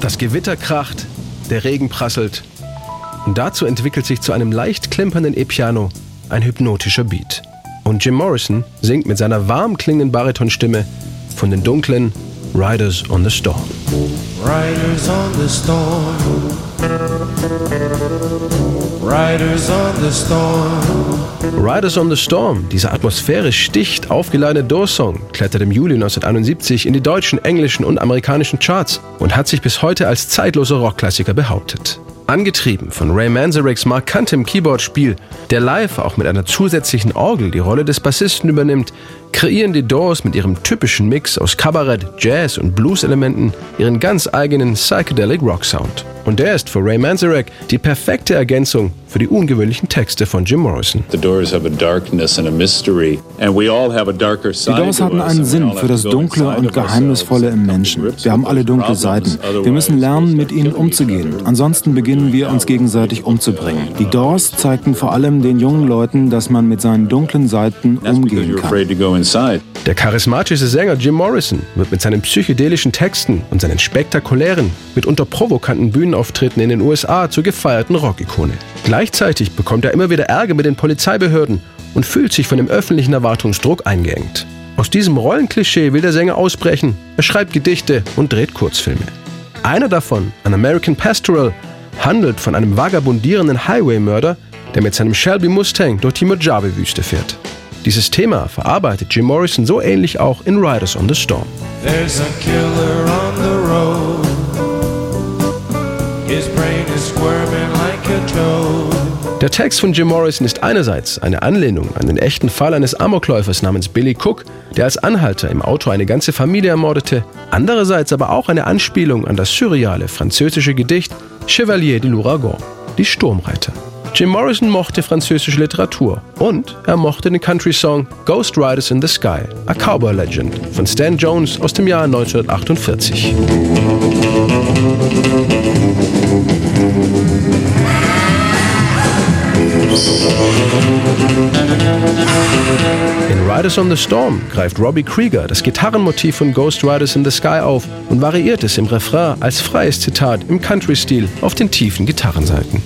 Das Gewitter kracht, der Regen prasselt. Und dazu entwickelt sich zu einem leicht klimpernden E-Piano ein hypnotischer Beat. Und Jim Morrison singt mit seiner warm klingenden Baritonstimme von den dunklen Riders on the Storm. Riders on the Storm. Riders on the Storm. Riders on the Storm, dieser atmosphärisch dicht aufgeladene Doors-Song, klettert im Juli 1971 in die deutschen, englischen und amerikanischen Charts und hat sich bis heute als zeitloser Rockklassiker behauptet. Angetrieben von Ray Manzarek's markantem Keyboard-Spiel, der live auch mit einer zusätzlichen Orgel die Rolle des Bassisten übernimmt, kreieren die Doors mit ihrem typischen Mix aus Kabarett, Jazz und Blues-Elementen ihren ganz eigenen Psychedelic Rock-Sound. Und der ist für Ray Manzarek die perfekte Ergänzung für die ungewöhnlichen Texte von Jim Morrison. Die Doors hatten einen Sinn für das Dunkle und Geheimnisvolle im Menschen. Wir haben alle dunkle Seiten. Wir müssen lernen, mit ihnen umzugehen. Ansonsten beginnen wir uns gegenseitig umzubringen. Die Doors zeigten vor allem den jungen Leuten, dass man mit seinen dunklen Seiten umgehen kann. Der charismatische Sänger Jim Morrison wird mit seinen psychedelischen Texten und seinen spektakulären, mitunter provokanten Bühnenauftritten in den USA zur gefeierten Rockikone. Gleichzeitig bekommt er immer wieder Ärger mit den Polizeibehörden und fühlt sich von dem öffentlichen Erwartungsdruck eingeengt. Aus diesem Rollenklischee will der Sänger ausbrechen. Er schreibt Gedichte und dreht Kurzfilme. Einer davon, An American Pastoral, handelt von einem vagabundierenden Highway-Mörder, der mit seinem Shelby Mustang durch die Mojave-Wüste fährt. Dieses Thema verarbeitet Jim Morrison so ähnlich auch in Riders on the Storm. There's a killer on the road. Der Text von Jim Morrison ist einerseits eine Anlehnung an den echten Fall eines Amokläufers namens Billy Cook, der als Anhalter im Auto eine ganze Familie ermordete, andererseits aber auch eine Anspielung an das surreale französische Gedicht Chevalier de l'Ouragan, die Sturmreiter. Jim Morrison mochte französische Literatur und er mochte den Country-Song Ghost Riders in the Sky, a Cowboy Legend von Stan Jones aus dem Jahr 1948. In Riders on the Storm greift Robbie Krieger das Gitarrenmotiv von Ghost Riders in the Sky auf und variiert es im Refrain als freies Zitat im Country-Stil auf den tiefen Gitarrenseiten.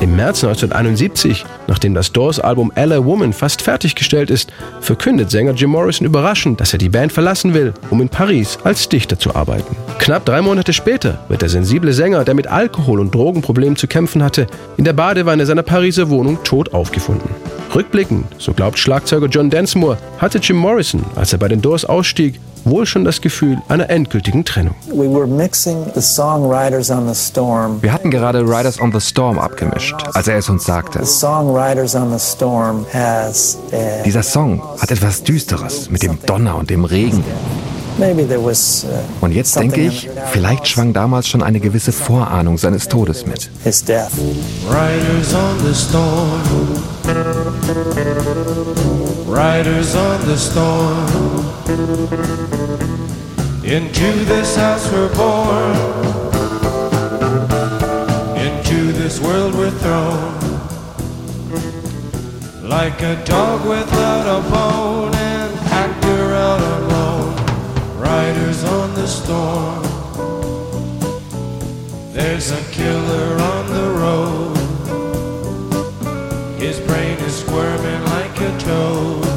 Im März 1971, nachdem das Doors-Album LA Woman fast fertiggestellt ist, verkündet Sänger Jim Morrison überraschend, dass er die Band verlassen will, um in Paris als Dichter zu arbeiten. Knapp drei Monate später wird der sensible Sänger, der mit Alkohol- und Drogenproblemen zu kämpfen hatte, in der Badewanne seiner Pariser Wohnung tot aufgefunden. Rückblickend, so glaubt Schlagzeuger John Densmore, hatte Jim Morrison, als er bei den Doors ausstieg, wohl schon das Gefühl einer endgültigen Trennung. Wir hatten gerade Riders on the Storm abgemischt, als er es uns sagte. Dieser Song hat etwas Düsteres mit dem Donner und dem Regen. Uh, und jetzt denke ich, vielleicht schwang damals schon eine gewisse Vorahnung seines Todes mit. Riders on the storm. Riders on the storm. Into this house we're born. Into this world we're thrown. Like a dog without a bone, the storm. There's a killer on the road. His brain is squirming like a toad.